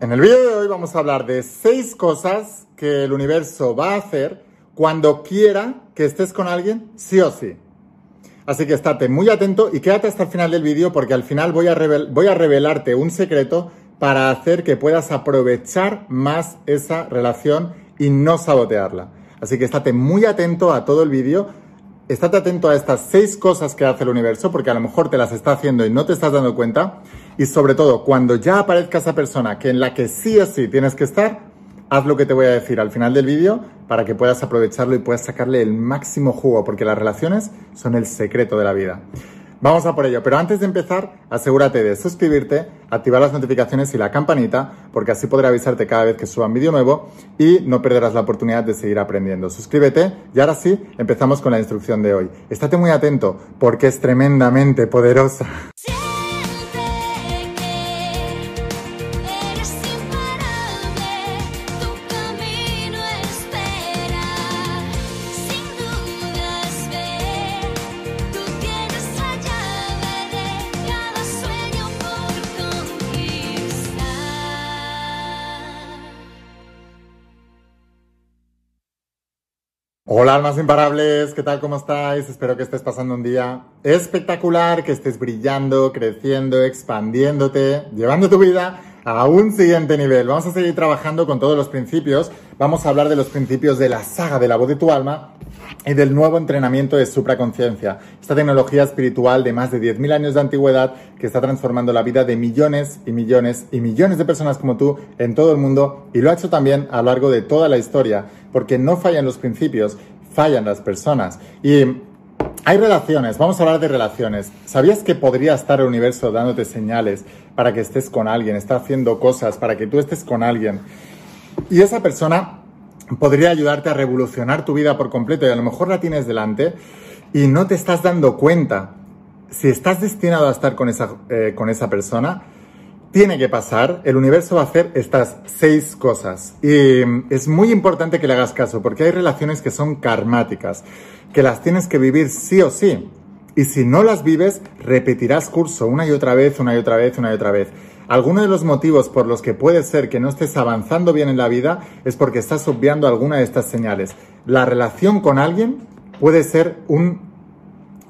En el vídeo de hoy vamos a hablar de seis cosas que el universo va a hacer cuando quiera que estés con alguien, sí o sí. Así que estate muy atento y quédate hasta el final del vídeo porque al final voy a, voy a revelarte un secreto para hacer que puedas aprovechar más esa relación y no sabotearla. Así que estate muy atento a todo el vídeo. Estate atento a estas seis cosas que hace el universo porque a lo mejor te las está haciendo y no te estás dando cuenta. Y sobre todo, cuando ya aparezca esa persona que en la que sí o sí tienes que estar, haz lo que te voy a decir al final del vídeo para que puedas aprovecharlo y puedas sacarle el máximo jugo, porque las relaciones son el secreto de la vida. Vamos a por ello, pero antes de empezar, asegúrate de suscribirte, activar las notificaciones y la campanita, porque así podré avisarte cada vez que suba un vídeo nuevo y no perderás la oportunidad de seguir aprendiendo. Suscríbete y ahora sí, empezamos con la instrucción de hoy. Estate muy atento, porque es tremendamente poderosa. Hola almas imparables, ¿qué tal? ¿Cómo estáis? Espero que estés pasando un día espectacular, que estés brillando, creciendo, expandiéndote, llevando tu vida a un siguiente nivel. Vamos a seguir trabajando con todos los principios. Vamos a hablar de los principios de la saga de la voz de tu alma y del nuevo entrenamiento de supraconciencia, esta tecnología espiritual de más de 10.000 años de antigüedad que está transformando la vida de millones y millones y millones de personas como tú en todo el mundo y lo ha hecho también a lo largo de toda la historia porque no fallan los principios, fallan las personas. Y hay relaciones, vamos a hablar de relaciones. ¿Sabías que podría estar el universo dándote señales para que estés con alguien, está haciendo cosas para que tú estés con alguien? Y esa persona podría ayudarte a revolucionar tu vida por completo y a lo mejor la tienes delante y no te estás dando cuenta. Si estás destinado a estar con esa, eh, con esa persona, tiene que pasar, el universo va a hacer estas seis cosas. Y es muy importante que le hagas caso, porque hay relaciones que son karmáticas, que las tienes que vivir sí o sí. Y si no las vives, repetirás curso una y otra vez, una y otra vez, una y otra vez. Alguno de los motivos por los que puede ser que no estés avanzando bien en la vida es porque estás obviando alguna de estas señales. La relación con alguien puede ser un,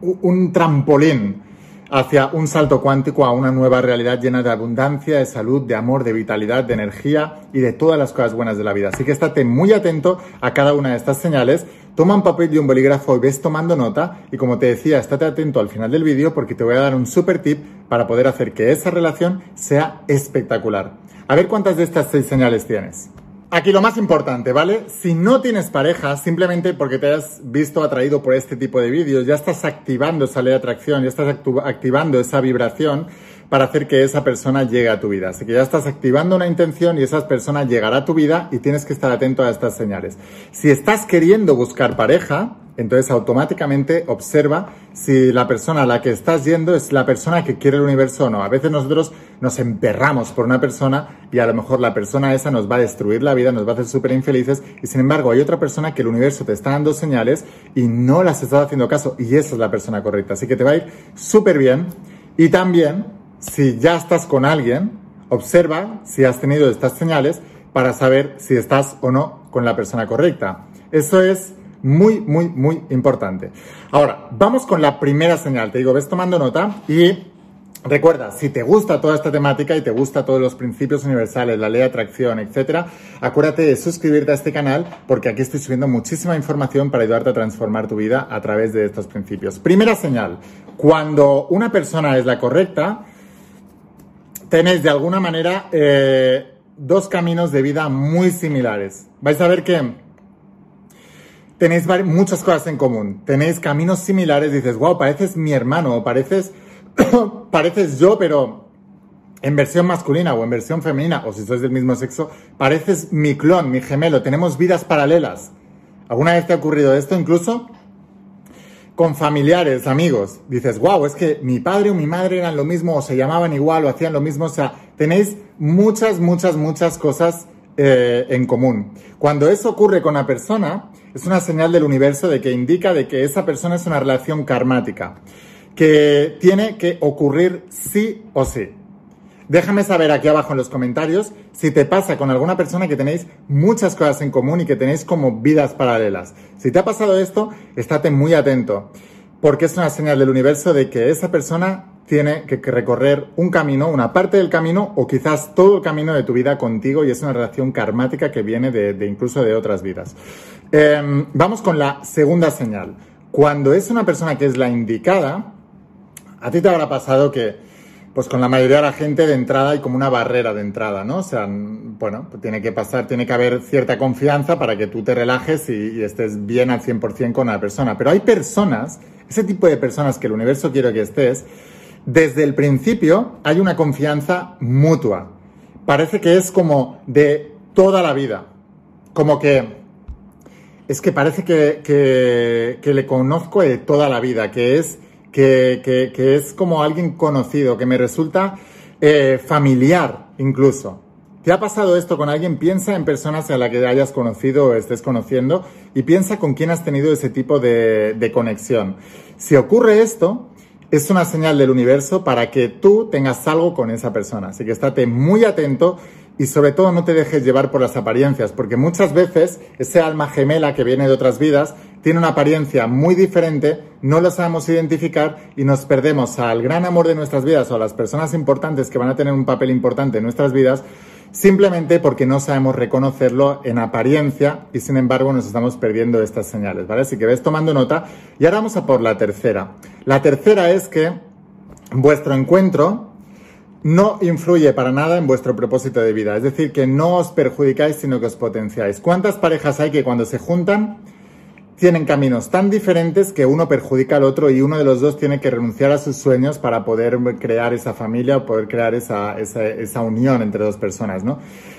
un trampolín hacia un salto cuántico a una nueva realidad llena de abundancia, de salud, de amor, de vitalidad, de energía y de todas las cosas buenas de la vida. Así que estate muy atento a cada una de estas señales. Toma un papel y un bolígrafo y ves tomando nota. Y como te decía, estate atento al final del vídeo porque te voy a dar un super tip para poder hacer que esa relación sea espectacular. A ver cuántas de estas seis señales tienes. Aquí lo más importante, ¿vale? Si no tienes pareja, simplemente porque te has visto atraído por este tipo de vídeos, ya estás activando esa ley de atracción, ya estás activando esa vibración para hacer que esa persona llegue a tu vida. Así que ya estás activando una intención y esa persona llegará a tu vida y tienes que estar atento a estas señales. Si estás queriendo buscar pareja, entonces automáticamente observa si la persona a la que estás yendo es la persona que quiere el universo o no. A veces nosotros nos emperramos por una persona y a lo mejor la persona esa nos va a destruir la vida, nos va a hacer súper infelices y sin embargo hay otra persona que el universo te está dando señales y no las estás haciendo caso y esa es la persona correcta. Así que te va a ir súper bien y también si ya estás con alguien, observa si has tenido estas señales para saber si estás o no con la persona correcta. Eso es muy, muy, muy importante. Ahora, vamos con la primera señal. Te digo, ves tomando nota y Recuerda, si te gusta toda esta temática y te gusta todos los principios universales, la ley de atracción, etcétera, acuérdate de suscribirte a este canal porque aquí estoy subiendo muchísima información para ayudarte a transformar tu vida a través de estos principios. Primera señal, cuando una persona es la correcta, tenéis de alguna manera eh, dos caminos de vida muy similares. Vais a ver que tenéis muchas cosas en común, tenéis caminos similares, dices, wow, pareces mi hermano, o pareces, pareces yo, pero en versión masculina o en versión femenina, o si sois del mismo sexo, pareces mi clon, mi gemelo, tenemos vidas paralelas. ¿Alguna vez te ha ocurrido esto incluso? Con familiares, amigos, dices, wow, es que mi padre o mi madre eran lo mismo, o se llamaban igual, o hacían lo mismo, o sea, tenéis muchas, muchas, muchas cosas eh, en común. Cuando eso ocurre con una persona, es una señal del universo de que indica de que esa persona es una relación karmática, que tiene que ocurrir sí o sí. Déjame saber aquí abajo en los comentarios si te pasa con alguna persona que tenéis muchas cosas en común y que tenéis como vidas paralelas. Si te ha pasado esto, estate muy atento, porque es una señal del universo de que esa persona tiene que, recorrer un camino, una parte del camino o quizás todo el camino de tu vida contigo y es una relación karmática que viene de, incluso de otras vidas. Em, vamos con la segunda señal. Cuando es una persona que es la indicada, a ti te habrá pasado que pues con la mayoría de la gente de entrada hay como una barrera de entrada, ¿no? O sea, bueno, pues tiene que pasar, tiene que haber cierta confianza para que tú te relajes y, estés bien al 100% con la persona. Pero hay personas, ese tipo de personas que el universo quiere que estés, desde el principio hay una confianza mutua. Parece que es como de toda la vida. Como que es que parece que, que, que le conozco de toda la vida, que es que, es como alguien conocido, que me resulta eh, familiar incluso. ¿Te ha pasado esto con alguien? Piensa en personas a las que hayas conocido o estés conociendo y piensa con quién has tenido ese tipo de, de conexión. Si ocurre esto, es una señal del universo para que tú tengas algo con esa persona. Así que estate muy atento y sobre todo no te dejes llevar por las apariencias, porque muchas veces ese alma gemela que viene de otras vidas tiene una apariencia muy diferente, no lo sabemos identificar y nos perdemos al gran amor de nuestras vidas o a las personas importantes que van a tener un papel importante en nuestras vidas simplemente porque no sabemos reconocerlo en apariencia y sin embargo nos estamos perdiendo estas señales, ¿vale? Así que ves tomando nota y ahora vamos a por la tercera. La tercera es que vuestro encuentro no influye para nada en vuestro propósito de vida, es decir, que no os perjudicáis sino que os potenciáis. ¿Cuántas parejas hay que cuando se juntan tienen caminos tan diferentes que uno perjudica al otro y uno de los dos tiene que renunciar a sus sueños para poder crear esa familia o poder crear esa, esa, unión entre dos personas, ¿no?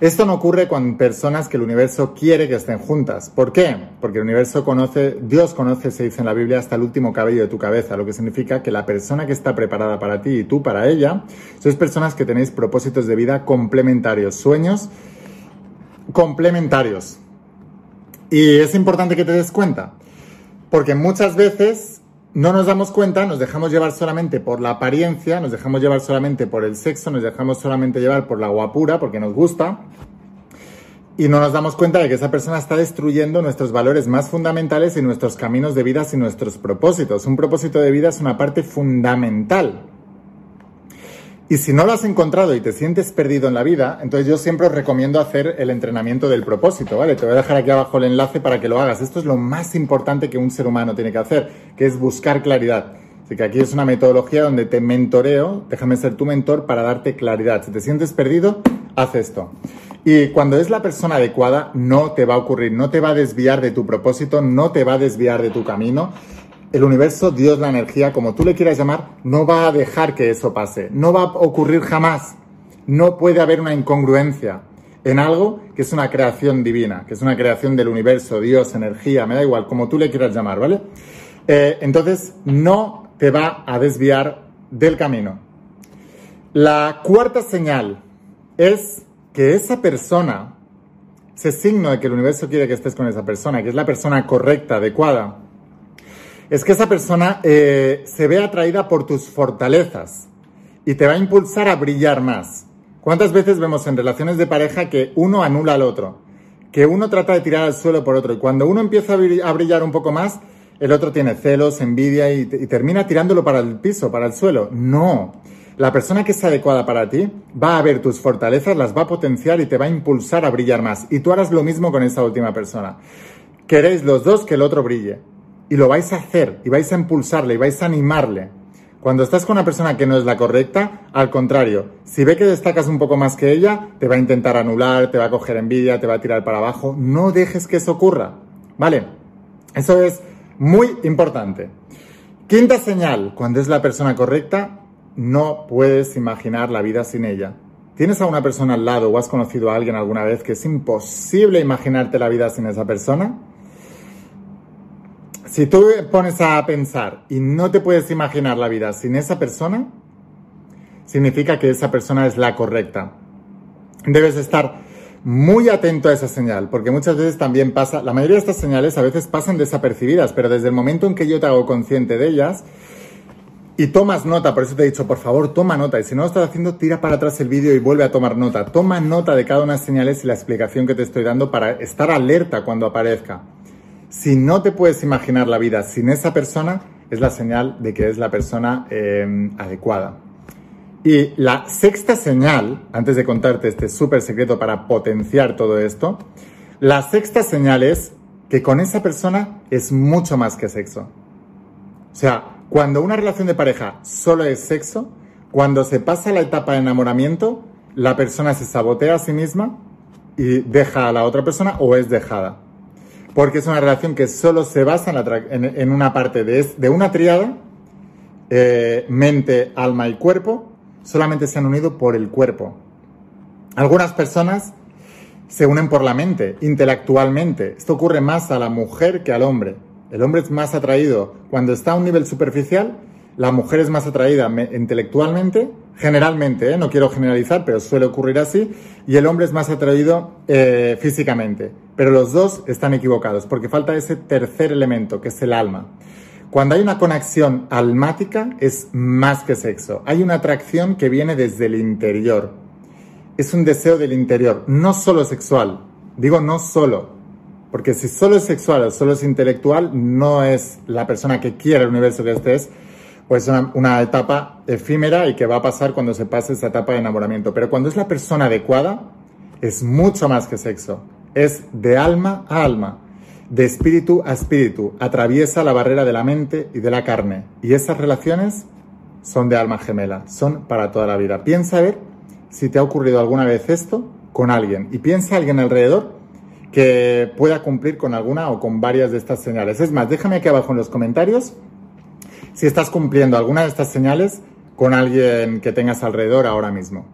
Esto no ocurre con personas que el universo quiere que estén juntas. ¿Por qué? Porque el universo conoce, Dios conoce, se dice en la Biblia, hasta el último cabello de tu cabeza, lo que significa que la persona que está preparada para ti y tú para ella, sois personas que tenéis propósitos de vida complementarios, sueños complementarios. Y es importante que te des cuenta, porque muchas veces no nos damos cuenta, nos dejamos llevar solamente por la apariencia, nos dejamos llevar solamente por el sexo, nos dejamos solamente llevar por la guapura, porque nos gusta, y no nos damos cuenta de que esa persona está destruyendo nuestros valores más fundamentales y nuestros caminos de vida y nuestros propósitos. Un propósito de vida es una parte fundamental y si no lo has encontrado y te sientes perdido en la vida, entonces yo siempre os recomiendo hacer el entrenamiento del propósito, ¿vale? Te voy a dejar aquí abajo el enlace para que lo hagas. Esto es lo más importante que un ser humano tiene que hacer, que es buscar claridad. Así que aquí es una metodología donde te mentoreo, déjame ser tu mentor para darte claridad. Si te sientes perdido, haz esto. Y cuando es la persona adecuada, no te va a ocurrir, no te va a desviar de tu propósito, no te va a desviar de tu camino el universo, Dios, la energía, como tú le quieras llamar, no va a dejar que eso pase. No va a ocurrir jamás. No puede haber una incongruencia en algo que es una creación divina, que es una creación del universo, Dios, energía, me da igual, como tú le quieras llamar, ¿vale? Eh, entonces, no te va a desviar del camino. La cuarta señal es que esa persona, ese signo de que el universo quiere que estés con esa persona, que es la persona correcta, adecuada, es que esa persona eh, se ve atraída por tus fortalezas y te va a impulsar a brillar más. ¿Cuántas veces vemos en relaciones de pareja que uno anula al otro? Que uno trata de tirar al suelo por otro y cuando uno empieza a brillar un poco más, el otro tiene celos, envidia y, y termina tirándolo para el piso, para el suelo. No. La persona que es adecuada para ti va a ver tus fortalezas, las va a potenciar y te va a impulsar a brillar más. Y tú harás lo mismo con esa última persona. Queréis los dos que el otro brille y lo vais a hacer y vais a impulsarle y vais a animarle. Cuando estás con una persona que no es la correcta, al contrario, si ve que destacas un poco más que ella, te va a intentar anular, te va a coger envidia, te va a tirar para abajo. No dejes que eso ocurra. ¿Vale? Eso es muy importante. Quinta señal, cuando es la persona correcta, no puedes imaginar la vida sin ella. ¿Tienes a una persona al lado o has conocido a alguien alguna vez que es imposible imaginarte la vida sin esa persona? Si tú pones a pensar y no te puedes imaginar la vida sin esa persona, significa que esa persona es la correcta. Debes estar muy atento a esa señal, porque muchas veces también pasa, la mayoría de estas señales a veces pasan desapercibidas, pero desde el momento en que yo te hago consciente de ellas, y tomas nota, por eso te he dicho, por favor, toma nota. Y si no lo estás haciendo, tira para atrás el vídeo y vuelve a tomar nota. Toma nota de cada una de las señales y la explicación que te estoy dando para estar alerta cuando aparezca. Si no te puedes imaginar la vida sin esa persona, es la señal de que es la persona eh, adecuada. Y la sexta señal, antes de contarte este súper secreto para potenciar todo esto, la sexta señal es que con esa persona es mucho más que sexo. O sea, cuando una relación de pareja solo es sexo, cuando se pasa la etapa de enamoramiento, la persona se sabotea a sí misma y deja a la otra persona o es dejada. Porque es una relación que solo se basa en, una parte de, una triada, eh, mente, alma y cuerpo, solamente se han unido por el cuerpo. Algunas personas se unen por la mente, intelectualmente. Esto ocurre más a la mujer que al hombre. El hombre es más atraído cuando está a un nivel superficial, la mujer es más atraída intelectualmente, generalmente, ¿eh? no quiero generalizar, pero suele ocurrir así, y el hombre es más atraído eh, físicamente. Pero los dos están equivocados, porque falta ese tercer elemento, que es el alma. Cuando hay una conexión almática es más que sexo. Hay una atracción que viene desde el interior. Es un deseo del interior, no solo sexual. Digo no solo, porque si solo es sexual o solo es intelectual, no es la persona que quiere el universo que estés, pues una, una etapa efímera y que va a pasar cuando se pase esa etapa de enamoramiento. Pero cuando es la persona adecuada, es mucho más que sexo. Es de alma a alma, de espíritu a espíritu. Atraviesa la barrera de la mente y de la carne. Y esas relaciones son de alma gemela, son para toda la vida. Piensa a ver si te ha ocurrido alguna vez esto con alguien. Y piensa a alguien alrededor que pueda cumplir con alguna o con varias de estas señales. Es más, déjame aquí abajo en los comentarios si estás cumpliendo alguna de estas señales con alguien que tengas alrededor ahora mismo.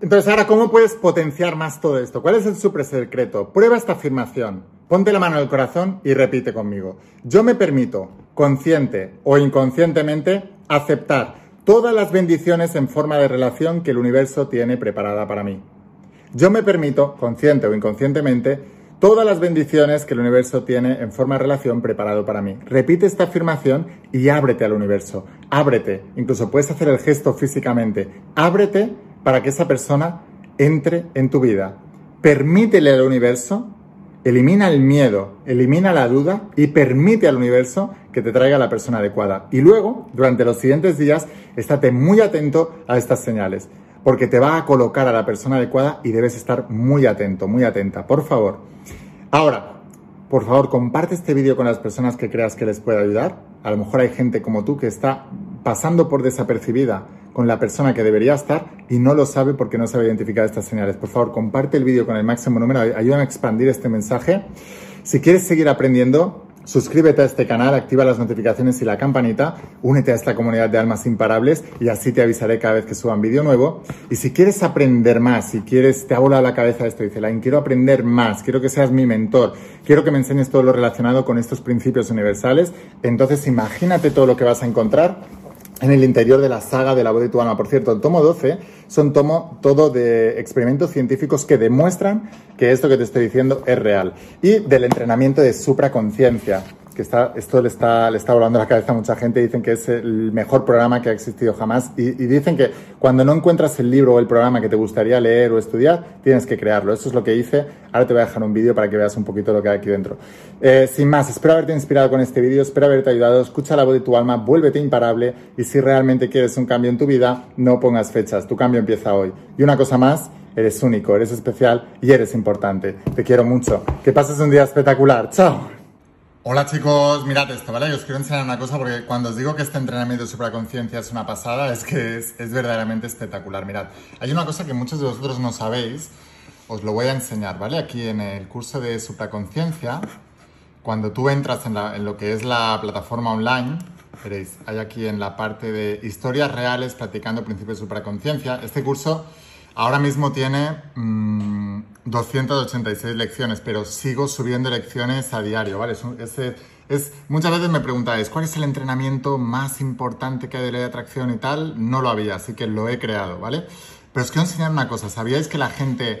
Entonces, ahora, ¿cómo puedes potenciar más todo esto? ¿Cuál es el super secreto? Prueba esta afirmación. Ponte la mano en el corazón y repite conmigo. Yo me permito, consciente o inconscientemente, aceptar todas las bendiciones en forma de relación que el universo tiene preparada para mí. Yo me permito, consciente o inconscientemente, todas las bendiciones que el universo tiene en forma de relación preparado para mí. Repite esta afirmación y ábrete al universo. Ábrete. Incluso puedes hacer el gesto físicamente. Ábrete para que esa persona entre en tu vida. Permítele al universo, elimina el miedo, elimina la duda y permite al universo que te traiga la persona adecuada. Y luego, durante los siguientes días, estate muy atento a estas señales porque te va a colocar a la persona adecuada y debes estar muy atento, muy atenta, por favor. Ahora, por favor, comparte este vídeo con las personas que creas que les pueda ayudar. A lo mejor hay gente como tú que está pasando por desapercibida con la persona que debería estar y no lo sabe porque no sabe identificar estas señales. Por favor, comparte el vídeo con el máximo número, ayúdame a expandir este mensaje. Si quieres seguir aprendiendo, Suscríbete a este canal, activa las notificaciones y la campanita, únete a esta comunidad de almas imparables y así te avisaré cada vez que suba un vídeo nuevo. Y si quieres aprender más, si quieres, te ha volado la cabeza esto, dice Lain, quiero aprender más, quiero que seas mi mentor, quiero que me enseñes todo lo relacionado con estos principios universales, entonces imagínate todo lo que vas a encontrar en el interior de la saga de la voz de tu alma. Por cierto, el tomo 12 son tomo todo de experimentos científicos que demuestran que esto que te estoy diciendo es real. Y del entrenamiento de supraconciencia que está, esto le está, le está volando la cabeza a mucha gente, dicen que es el mejor programa que ha existido jamás y, dicen que cuando no encuentras el libro o el programa que te gustaría leer o estudiar, tienes que crearlo. Eso es lo que hice. Ahora te voy a dejar un vídeo para que veas un poquito lo que hay aquí dentro. Eh, sin más, espero haberte inspirado con este vídeo, espero haberte ayudado, escucha la voz de tu alma, vuélvete imparable y si realmente quieres un cambio en tu vida, no pongas fechas, tu cambio empieza hoy. Y una cosa más, eres único, eres especial y eres importante. Te quiero mucho. Que pases un día espectacular. Chao. Hola chicos, mirad esto, ¿vale? os quiero enseñar una cosa porque cuando os digo que este entrenamiento de supraconciencia es una pasada, es que es, verdaderamente espectacular. Mirad, hay una cosa que muchos de vosotros no sabéis, os lo voy a enseñar, ¿vale? Aquí en el curso de supraconciencia, cuando tú entras en, lo que es la plataforma online, veréis, hay aquí en la parte de historias reales practicando principios de supraconciencia, este curso Ahora mismo tiene 286 mm, lecciones, pero sigo subiendo lecciones a diario, ¿vale? Es, muchas veces me preguntáis, ¿cuál es el entrenamiento más importante que hay de ley de atracción y tal? No lo había, así que lo he creado, ¿vale? Pero os quiero enseñar una cosa, ¿sabíais que la gente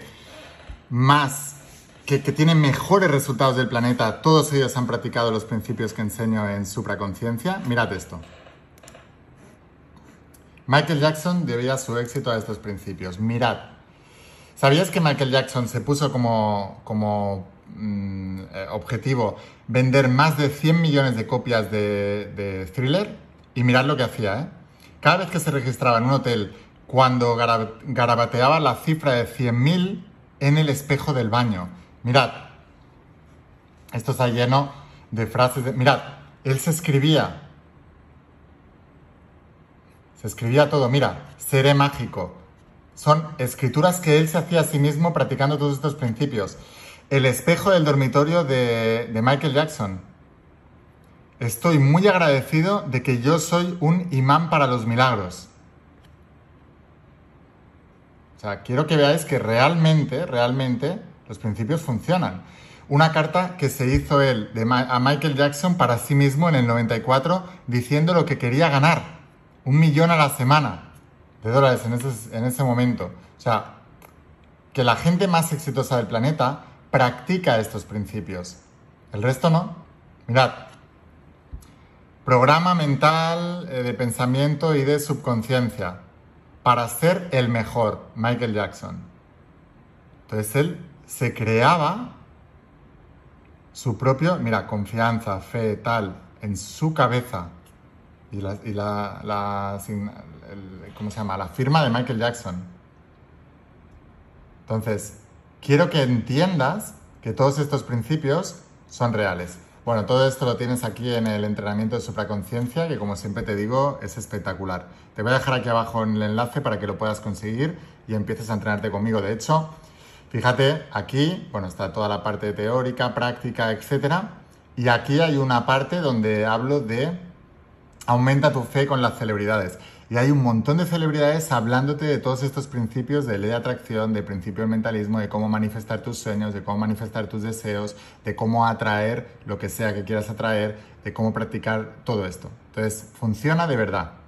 más, que, que tiene mejores resultados del planeta, todos ellos han practicado los principios que enseño en supraconciencia? Mirad esto. Michael Jackson debía su éxito a estos principios. Mirad, ¿sabías que Michael Jackson se puso como, como mm, eh, objetivo vender más de 100 millones de copias de, Thriller? Y mirad lo que hacía, ¿eh? Cada vez que se registraba en un hotel, cuando garabateaba la cifra de 100.000 en el espejo del baño. Mirad, esto está lleno de frases de... Mirad, él se escribía se escribía todo, mira, seré mágico. Son escrituras que él se hacía a sí mismo practicando todos estos principios. El espejo del dormitorio de, Michael Jackson. Estoy muy agradecido de que yo soy un imán para los milagros. O sea, quiero que veáis que realmente, realmente los principios funcionan. Una carta que se hizo él a Michael Jackson para sí mismo en el 94 diciendo lo que quería ganar un millón a la semana de dólares en ese, en ese momento. O sea, que la gente más exitosa del planeta practica estos principios. El resto no. Mirad, programa mental eh, de pensamiento y de subconsciencia para ser el mejor, Michael Jackson. Entonces él se creaba su propio, mira, confianza, fe, tal, en su cabeza y la, y la, ¿cómo se llama? La firma de Michael Jackson. Entonces, quiero que entiendas que todos estos principios son reales. Bueno, todo esto lo tienes aquí en el entrenamiento de supraconciencia, que como siempre te digo, es espectacular. Te voy a dejar aquí abajo en el enlace para que lo puedas conseguir y empieces a entrenarte conmigo. De hecho, fíjate, aquí, bueno, está toda la parte teórica, práctica, etcétera. Y aquí hay una parte donde hablo de aumenta tu fe con las celebridades. Y hay un montón de celebridades hablándote de todos estos principios de ley de atracción, de principio del mentalismo, de cómo manifestar tus sueños, de cómo manifestar tus deseos, de cómo atraer lo que sea que quieras atraer, de cómo practicar todo esto. Entonces, funciona de verdad.